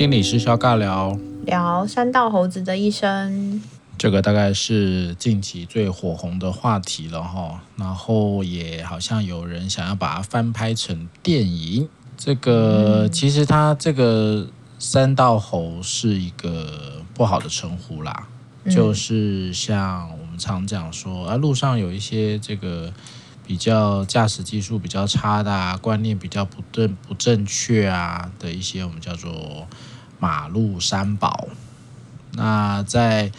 心理师肖尬聊，聊山道猴子的一生。这个大概是近期最火红的话题了哈，然后也好像有人想要把它翻拍成电影。这个、嗯、其实它这个山道猴是一个不好的称呼啦，嗯、就是像我们常讲说啊，路上有一些这个。比较驾驶技术比较差的啊，观念比较不正不正确啊的一些，我们叫做马路三宝。那在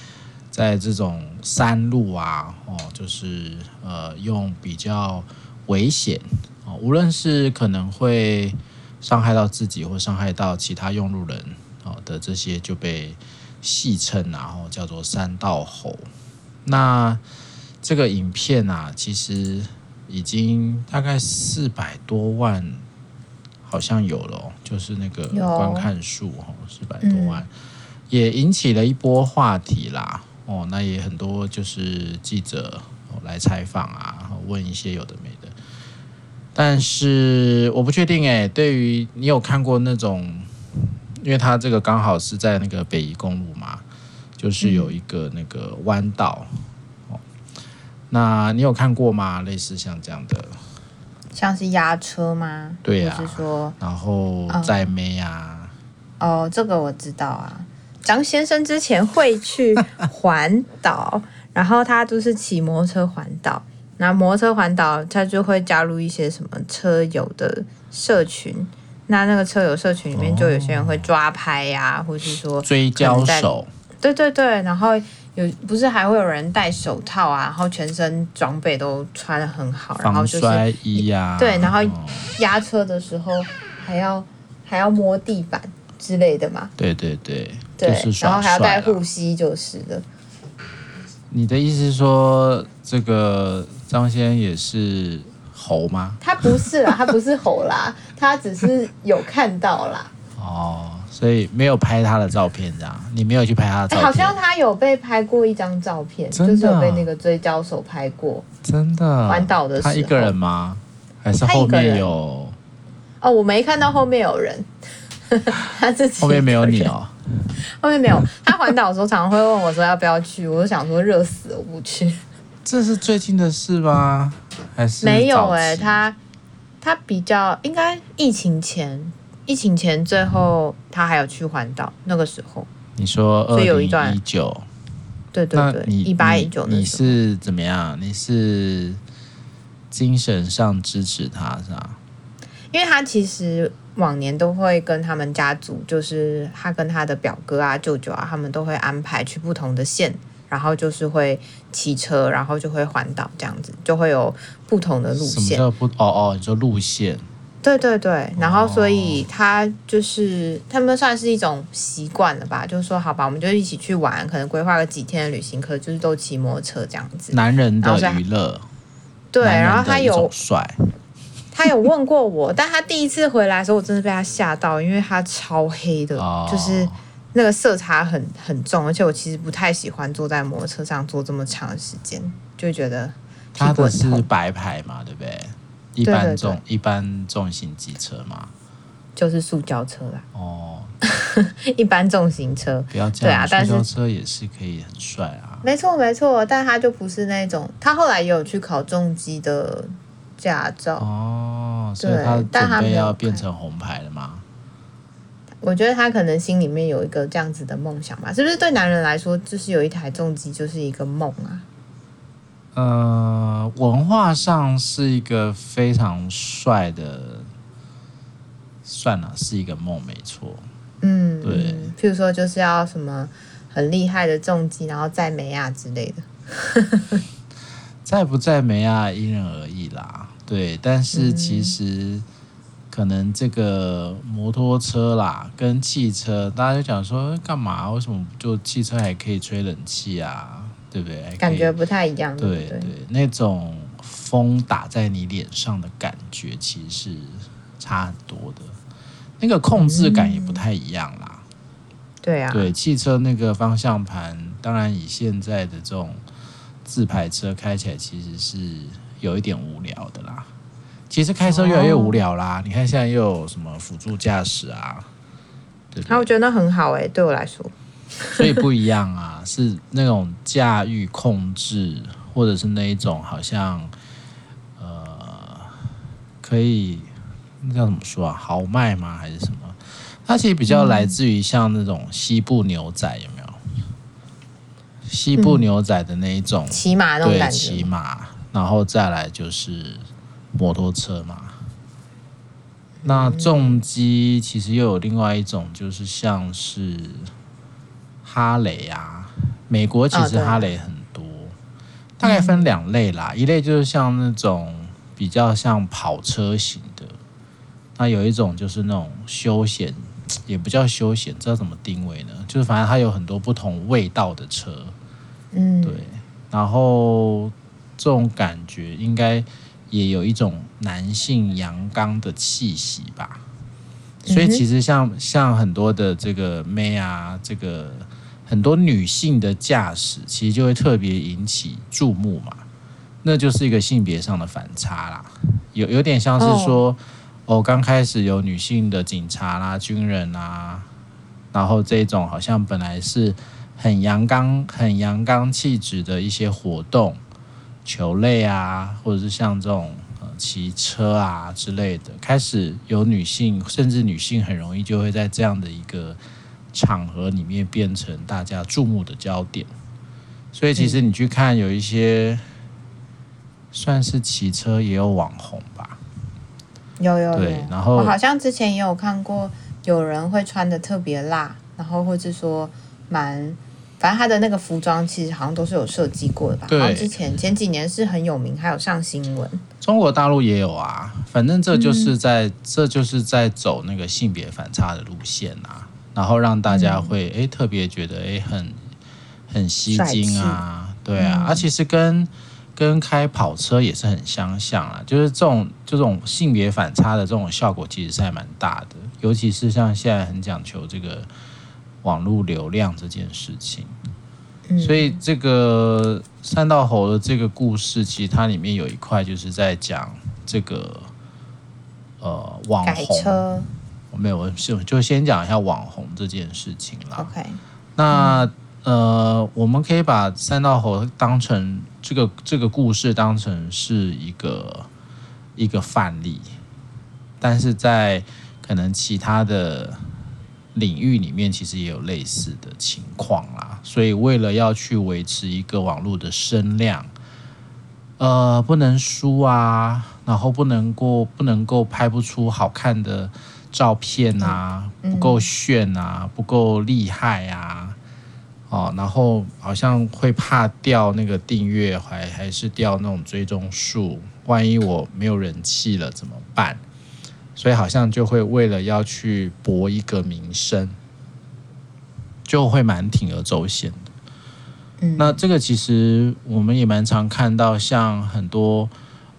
在这种山路啊，哦，就是呃，用比较危险哦，无论是可能会伤害到自己或伤害到其他用路人哦的这些，就被戏称然后叫做山道猴。那这个影片啊，其实。已经大概四百多万，好像有了、哦，就是那个观看数哦，四百多万，也引起了一波话题啦。哦，那也很多就是记者来采访啊，问一些有的没的。但是我不确定哎，对于你有看过那种，因为它这个刚好是在那个北宜公路嘛，就是有一个那个弯道。哦那你有看过吗？类似像这样的，像是压车吗？对呀、啊，是说然后载妹呀？哦，这个我知道啊。张先生之前会去环岛，然后他就是骑摩托车环岛。那摩托车环岛，他就会加入一些什么车友的社群。那那个车友社群里面，就有些人会抓拍呀、啊，哦、或是说追交手。对对对，然后。有不是还会有人戴手套啊，然后全身装备都穿得很好，然后就是防摔衣呀，对，然后压车的时候还要还要摸地板之类的嘛。对对对，对，然后还要戴护膝就是的。你的意思是说，这个张先也是猴吗？他不是啦，他不是猴啦，他只是有看到啦。哦。所以没有拍他的照片，这样你没有去拍他的照片。好像他有被拍过一张照片，就是有被那个追焦手拍过。真的？环岛的时候。他一个人吗？还是后面有？哦，我没看到后面有人。他自己。后面没有你哦。后面没有。他环岛的时候常常会问我说要不要去，我就想说热死了，我不去。这是最近的事吗？还是没有哎、欸？他他比较应该疫情前。疫情前最后他还有去环岛，那个时候你说二零一九，对对对，一八一九，你是怎么样？你是精神上支持他是吧？因为他其实往年都会跟他们家族，就是他跟他的表哥啊、舅舅啊，他们都会安排去不同的县，然后就是会骑车，然后就会环岛这样子，就会有不同的路线。什么叫不？哦哦，你说路线。对对对，然后所以他就是、哦、他们算是一种习惯了吧，就是说好吧，我们就一起去玩，可能规划个几天的旅行，可就是都骑摩托车这样子。男人的娱乐。对，然后他有帅，他有问过我，但他第一次回来的时候，我真的被他吓到，因为他超黑的，哦、就是那个色差很很重，而且我其实不太喜欢坐在摩托车上坐这么长的时间，就觉得他的是白牌嘛，对不对？一般重一般重型机车嘛，就是塑胶车啦。哦，一般重型车不要这样，对啊，但是塑胶车也是可以很帅啊。没错没错，但他就不是那种，他后来也有去考重机的驾照。哦，所以他准备要变成红牌了吗？我觉得他可能心里面有一个这样子的梦想吧，是不是？对男人来说，就是有一台重机就是一个梦啊。呃，文化上是一个非常帅的，算了，是一个梦，没错。嗯，对。譬如说，就是要什么很厉害的重机，然后载美亚之类的。在不在美亚因人而异啦。对，但是其实可能这个摩托车啦，跟汽车，大家就讲说干嘛？为什么就汽车还可以吹冷气啊？对不对？感觉不太一样。对对，对，那种风打在你脸上的感觉，其实是差很多的。那个控制感也不太一样啦。嗯、对啊。对，汽车那个方向盘，当然以现在的这种自排车开起来，其实是有一点无聊的啦。其实开车越来越无聊啦。哦、你看现在又有什么辅助驾驶啊？对，那我觉得那很好哎、欸，对我来说。所以不一样啊，是那种驾驭控制，或者是那一种好像呃，可以那叫怎么说啊？豪迈吗？还是什么？它其实比较来自于像那种西部牛仔，有没有？西部牛仔的那一种骑马那种感觉，骑马，然后再来就是摩托车嘛。那重机其实又有另外一种，就是像是哈雷啊，美国其实哈雷很多，大概分两类啦，一类就是像那种比较像跑车型的，那有一种就是那种休闲。也不叫休闲，知道怎么定位呢？就是反正它有很多不同味道的车，嗯，对。然后这种感觉应该也有一种男性阳刚的气息吧。所以其实像像很多的这个妹啊，这个很多女性的驾驶，其实就会特别引起注目嘛。那就是一个性别上的反差啦，有有点像是说。哦哦，刚开始有女性的警察啦、军人啊，然后这种好像本来是很阳刚、很阳刚气质的一些活动，球类啊，或者是像这种呃骑车啊之类的，开始有女性，甚至女性很容易就会在这样的一个场合里面变成大家注目的焦点。所以其实你去看有一些算是骑车也有网红吧。有有有，对，然后我好像之前也有看过，有人会穿的特别辣，然后或者说蛮，反正他的那个服装其实好像都是有设计过的吧？对，然后之前前几年是很有名，还有上新闻。中国大陆也有啊，反正这就是在、嗯、这就是在走那个性别反差的路线啊，然后让大家会哎、嗯、特别觉得哎很很吸睛啊，对啊，而、嗯啊、其实跟。跟开跑车也是很相像啊，就是这种这种性别反差的这种效果，其实是还蛮大的。尤其是像现在很讲求这个网络流量这件事情，所以这个三道猴的这个故事，其实它里面有一块就是在讲这个呃网红。没有，我就就先讲一下网红这件事情啦。OK，那。呃，我们可以把三道猴当成这个这个故事当成是一个一个范例，但是在可能其他的领域里面，其实也有类似的情况啦。所以为了要去维持一个网络的声量，呃，不能输啊，然后不能够不能够拍不出好看的照片啊，不够炫啊，不够厉害啊。哦，然后好像会怕掉那个订阅，还还是掉那种追踪数。万一我没有人气了怎么办？所以好像就会为了要去博一个名声，就会蛮铤而走险的。嗯，那这个其实我们也蛮常看到，像很多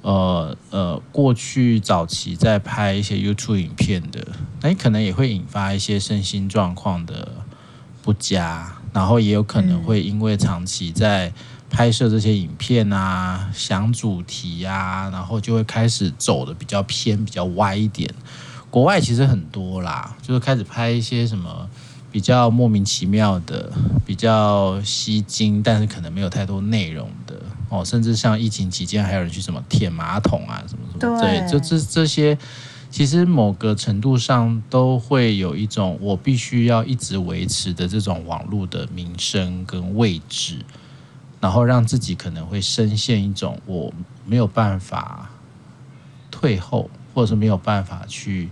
呃呃过去早期在拍一些 YouTube 影片的，那你可能也会引发一些身心状况的不佳。然后也有可能会因为长期在拍摄这些影片啊，嗯、想主题啊，然后就会开始走的比较偏、比较歪一点。国外其实很多啦，就是开始拍一些什么比较莫名其妙的、比较吸睛，但是可能没有太多内容的哦。甚至像疫情期间，还有人去什么舔马桶啊，什么什么，对，就这这些。其实某个程度上都会有一种我必须要一直维持的这种网络的名声跟位置，然后让自己可能会深陷一种我没有办法退后，或者是没有办法去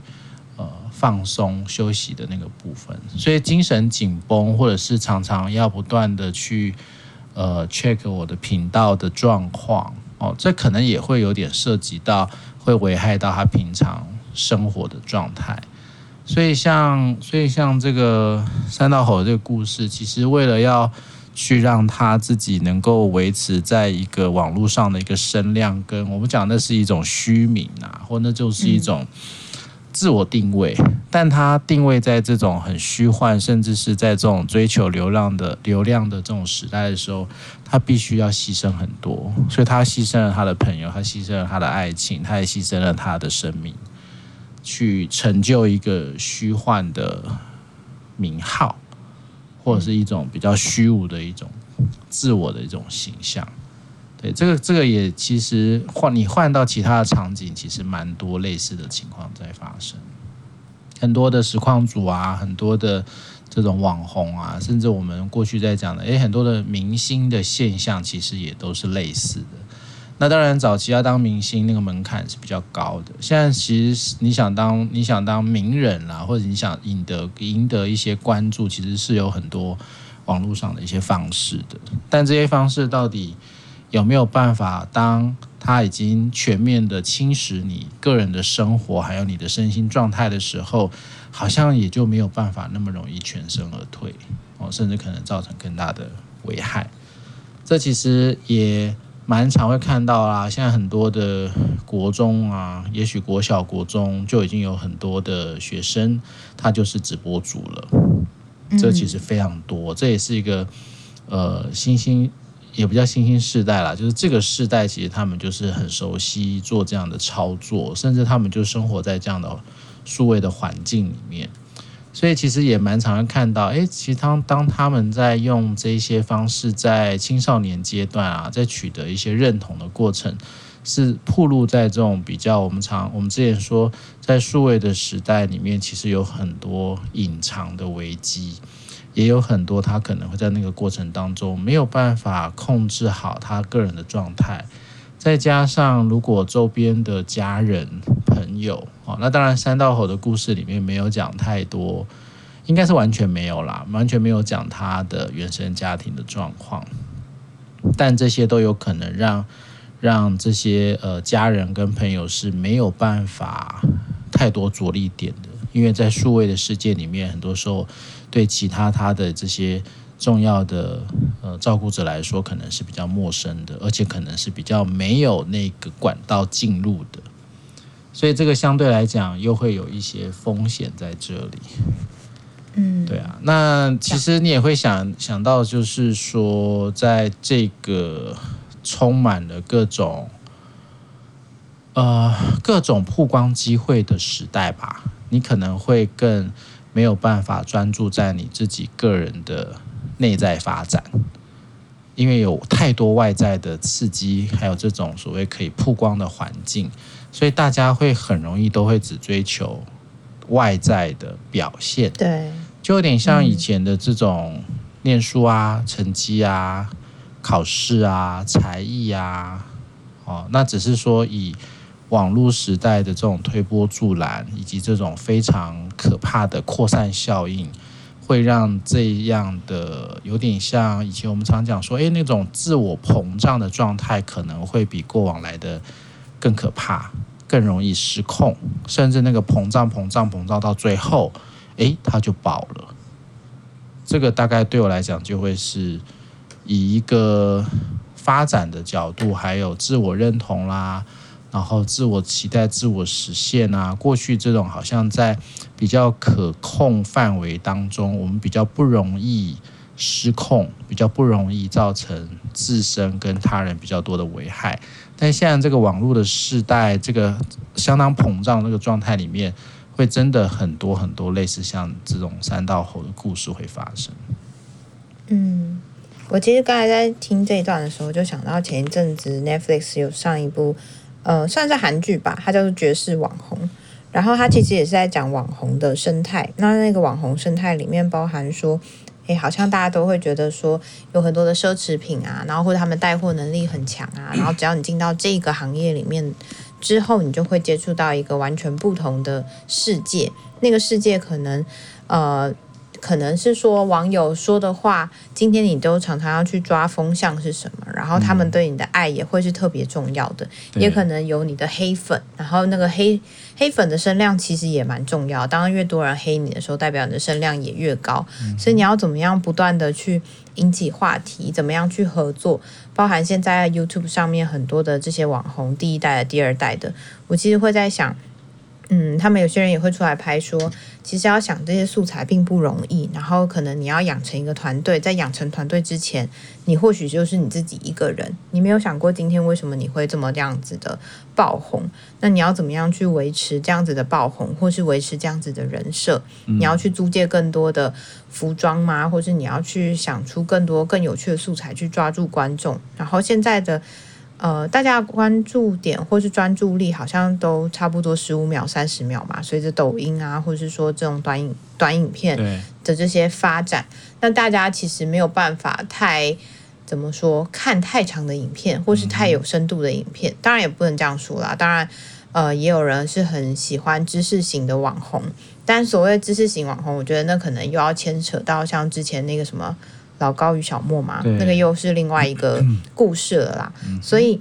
呃放松休息的那个部分，所以精神紧绷，或者是常常要不断的去呃 check 我的频道的状况哦，这可能也会有点涉及到会危害到他平常。生活的状态，所以像所以像这个三道猴的这个故事，其实为了要去让他自己能够维持在一个网络上的一个声量，跟我们讲那是一种虚名啊，或那就是一种自我定位，但他定位在这种很虚幻，甚至是在这种追求流量的流量的这种时代的时候，他必须要牺牲很多，所以他牺牲了他的朋友，他牺牲了他的爱情，他也牺牲了他的生命。去成就一个虚幻的名号，或者是一种比较虚无的一种自我的一种形象。对，这个这个也其实换你换到其他的场景，其实蛮多类似的情况在发生。很多的实况主啊，很多的这种网红啊，甚至我们过去在讲的，诶，很多的明星的现象，其实也都是类似的。那当然，早期要当明星，那个门槛是比较高的。现在其实你想当你想当名人啦，或者你想赢得赢得一些关注，其实是有很多网络上的一些方式的。但这些方式到底有没有办法，当他已经全面的侵蚀你个人的生活，还有你的身心状态的时候，好像也就没有办法那么容易全身而退哦，甚至可能造成更大的危害。这其实也。蛮常会看到啦，现在很多的国中啊，也许国小、国中就已经有很多的学生，他就是直播主了。这其实非常多，这也是一个呃新兴，也不叫新兴世代啦，就是这个世代其实他们就是很熟悉做这样的操作，甚至他们就生活在这样的数位的环境里面。所以其实也蛮常看到，诶，其实当当他们在用这些方式，在青少年阶段啊，在取得一些认同的过程，是铺露在这种比较我们常我们之前说，在数位的时代里面，其实有很多隐藏的危机，也有很多他可能会在那个过程当中没有办法控制好他个人的状态。再加上，如果周边的家人朋友，哦，那当然三道猴的故事里面没有讲太多，应该是完全没有啦，完全没有讲他的原生家庭的状况，但这些都有可能让让这些呃家人跟朋友是没有办法太多着力点的，因为在数位的世界里面，很多时候对其他他的这些。重要的呃照顾者来说，可能是比较陌生的，而且可能是比较没有那个管道进入的，所以这个相对来讲又会有一些风险在这里。嗯，对啊，那其实你也会想想到，就是说，在这个充满了各种呃各种曝光机会的时代吧，你可能会更没有办法专注在你自己个人的。内在发展，因为有太多外在的刺激，还有这种所谓可以曝光的环境，所以大家会很容易都会只追求外在的表现。对，就有点像以前的这种念书啊、成绩啊、考试啊、才艺啊，哦，那只是说以网络时代的这种推波助澜，以及这种非常可怕的扩散效应。会让这样的有点像以前我们常讲说，诶，那种自我膨胀的状态可能会比过往来的更可怕，更容易失控，甚至那个膨胀、膨胀、膨胀到最后，诶，它就爆了。这个大概对我来讲，就会是以一个发展的角度，还有自我认同啦。然后自我期待、自我实现啊，过去这种好像在比较可控范围当中，我们比较不容易失控，比较不容易造成自身跟他人比较多的危害。但现在这个网络的时代，这个相当膨胀那个状态里面，会真的很多很多类似像这种三道猴的故事会发生。嗯，我其实刚才在听这一段的时候，就想到前一阵子 Netflix 有上一部。呃，算是韩剧吧，它叫做《绝世网红》，然后它其实也是在讲网红的生态。那那个网红生态里面包含说，诶，好像大家都会觉得说，有很多的奢侈品啊，然后或者他们带货能力很强啊，然后只要你进到这个行业里面之后，你就会接触到一个完全不同的世界。那个世界可能，呃。可能是说网友说的话，今天你都常常要去抓风向是什么，然后他们对你的爱也会是特别重要的，嗯、也可能有你的黑粉，然后那个黑黑粉的声量其实也蛮重要，当然越多人黑你的时候，代表你的声量也越高，嗯、所以你要怎么样不断的去引起话题，怎么样去合作，包含现在 YouTube 上面很多的这些网红，第一代的、第二代的，我其实会在想。嗯，他们有些人也会出来拍说，其实要想这些素材并不容易，然后可能你要养成一个团队，在养成团队之前，你或许就是你自己一个人，你没有想过今天为什么你会这么这样子的爆红，那你要怎么样去维持这样子的爆红，或是维持这样子的人设？你要去租借更多的服装吗？或是你要去想出更多更有趣的素材去抓住观众？然后现在的。呃，大家关注点或是专注力好像都差不多十五秒、三十秒嘛。随着抖音啊，或是说这种短影短影片的这些发展，那大家其实没有办法太怎么说看太长的影片，或是太有深度的影片。当然也不能这样说啦。当然，呃，也有人是很喜欢知识型的网红，但所谓知识型网红，我觉得那可能又要牵扯到像之前那个什么。老高与小莫嘛，那个又是另外一个故事了啦。所以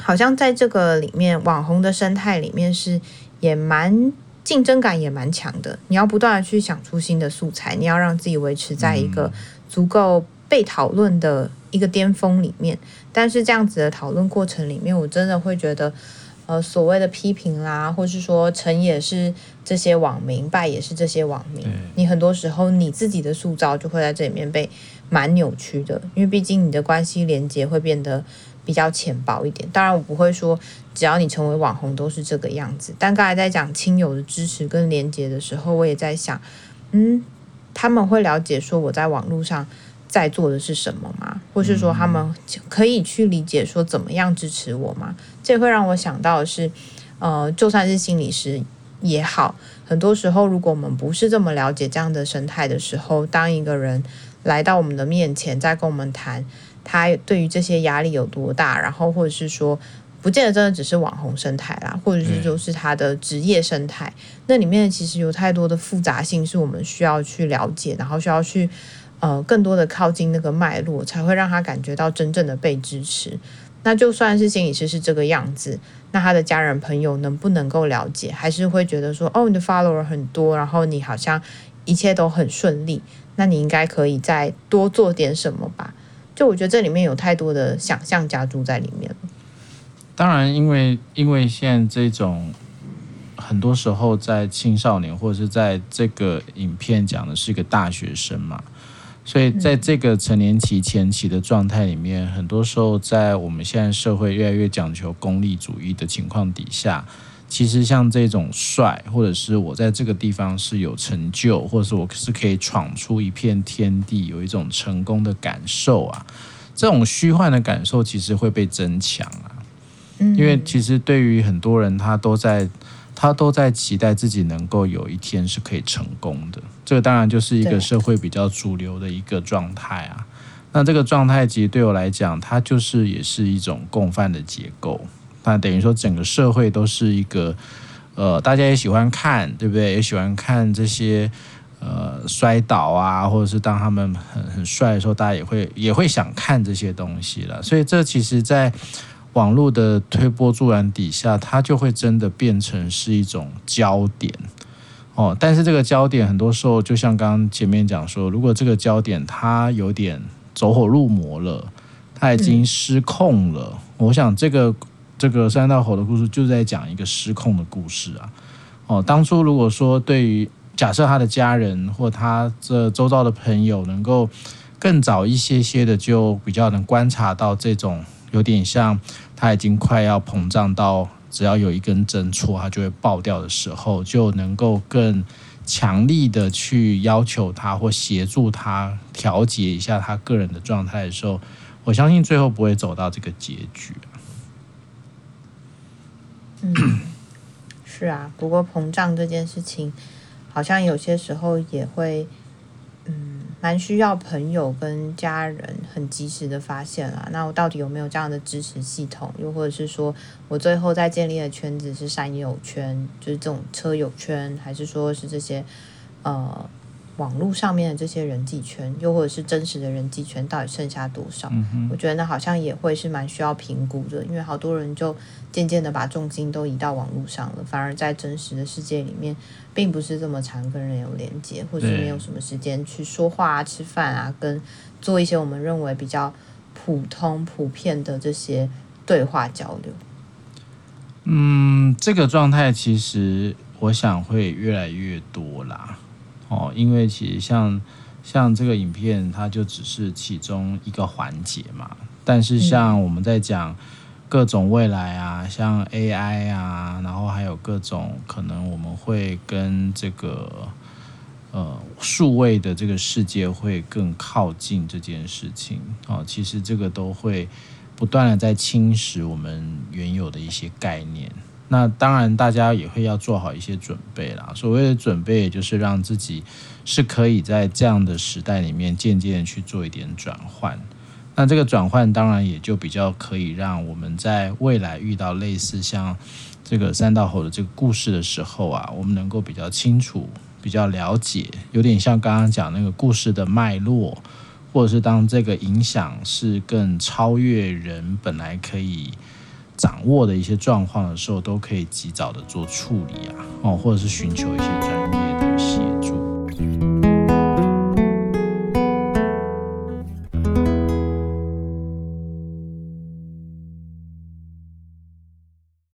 好像在这个里面，网红的生态里面是也蛮竞争感也蛮强的。你要不断的去想出新的素材，你要让自己维持在一个足够被讨论的一个巅峰里面。但是这样子的讨论过程里面，我真的会觉得。呃，所谓的批评啦，或是说成也是这些网民，败也是这些网民。你很多时候你自己的塑造就会在这里面被蛮扭曲的，因为毕竟你的关系连接会变得比较浅薄一点。当然，我不会说只要你成为网红都是这个样子。但刚才在讲亲友的支持跟连接的时候，我也在想，嗯，他们会了解说我在网络上在做的是什么吗？或是说他们可以去理解说怎么样支持我吗？这会让我想到的是，呃，就算是心理师也好，很多时候如果我们不是这么了解这样的生态的时候，当一个人来到我们的面前，在跟我们谈他对于这些压力有多大，然后或者是说，不见得真的只是网红生态啦，或者是就是他的职业生态，那里面其实有太多的复杂性是我们需要去了解，然后需要去。呃，更多的靠近那个脉络，才会让他感觉到真正的被支持。那就算是心理师是这个样子，那他的家人朋友能不能够了解，还是会觉得说，哦，你的 follower 很多，然后你好像一切都很顺利，那你应该可以再多做点什么吧？就我觉得这里面有太多的想象加注在里面了。当然，因为因为现在这种很多时候在青少年或者是在这个影片讲的是一个大学生嘛。所以，在这个成年期前期的状态里面，很多时候在我们现在社会越来越讲求功利主义的情况底下，其实像这种帅，或者是我在这个地方是有成就，或者是我是可以闯出一片天地，有一种成功的感受啊，这种虚幻的感受其实会被增强啊，因为其实对于很多人，他都在。他都在期待自己能够有一天是可以成功的，这个当然就是一个社会比较主流的一个状态啊。那这个状态其实对我来讲，它就是也是一种共犯的结构。那等于说整个社会都是一个，呃，大家也喜欢看，对不对？也喜欢看这些呃摔倒啊，或者是当他们很很帅的时候，大家也会也会想看这些东西了。所以这其实，在网络的推波助澜底下，它就会真的变成是一种焦点哦。但是这个焦点很多时候，就像刚刚前面讲说，如果这个焦点它有点走火入魔了，它已经失控了。嗯、我想这个这个三道口的故事就是在讲一个失控的故事啊。哦，当初如果说对于假设他的家人或他这周遭的朋友能够更早一些些的，就比较能观察到这种。有点像他已经快要膨胀到，只要有一根针戳，它就会爆掉的时候，就能够更强力的去要求他或协助他调节一下他个人的状态的时候，我相信最后不会走到这个结局。嗯，是啊，不过膨胀这件事情，好像有些时候也会，蛮需要朋友跟家人很及时的发现啊，那我到底有没有这样的支持系统？又或者是说我最后在建立的圈子是山友圈，就是这种车友圈，还是说是这些呃？网络上面的这些人际圈，又或者是真实的人际圈，到底剩下多少？嗯。我觉得那好像也会是蛮需要评估的，因为好多人就渐渐的把重心都移到网络上了，反而在真实的世界里面，并不是这么常跟人有连接，或者是没有什么时间去说话啊、吃饭啊，跟做一些我们认为比较普通、普遍的这些对话交流。嗯，这个状态其实我想会越来越多啦。哦，因为其实像像这个影片，它就只是其中一个环节嘛。但是像我们在讲各种未来啊，像 AI 啊，然后还有各种可能我们会跟这个呃数位的这个世界会更靠近这件事情。哦，其实这个都会不断的在侵蚀我们原有的一些概念。那当然，大家也会要做好一些准备啦。所谓的准备，就是让自己是可以在这样的时代里面渐渐去做一点转换。那这个转换，当然也就比较可以让我们在未来遇到类似像这个三道猴的这个故事的时候啊，我们能够比较清楚、比较了解，有点像刚刚讲那个故事的脉络，或者是当这个影响是更超越人本来可以。掌握的一些状况的时候，都可以及早的做处理啊，哦，或者是寻求一些专业。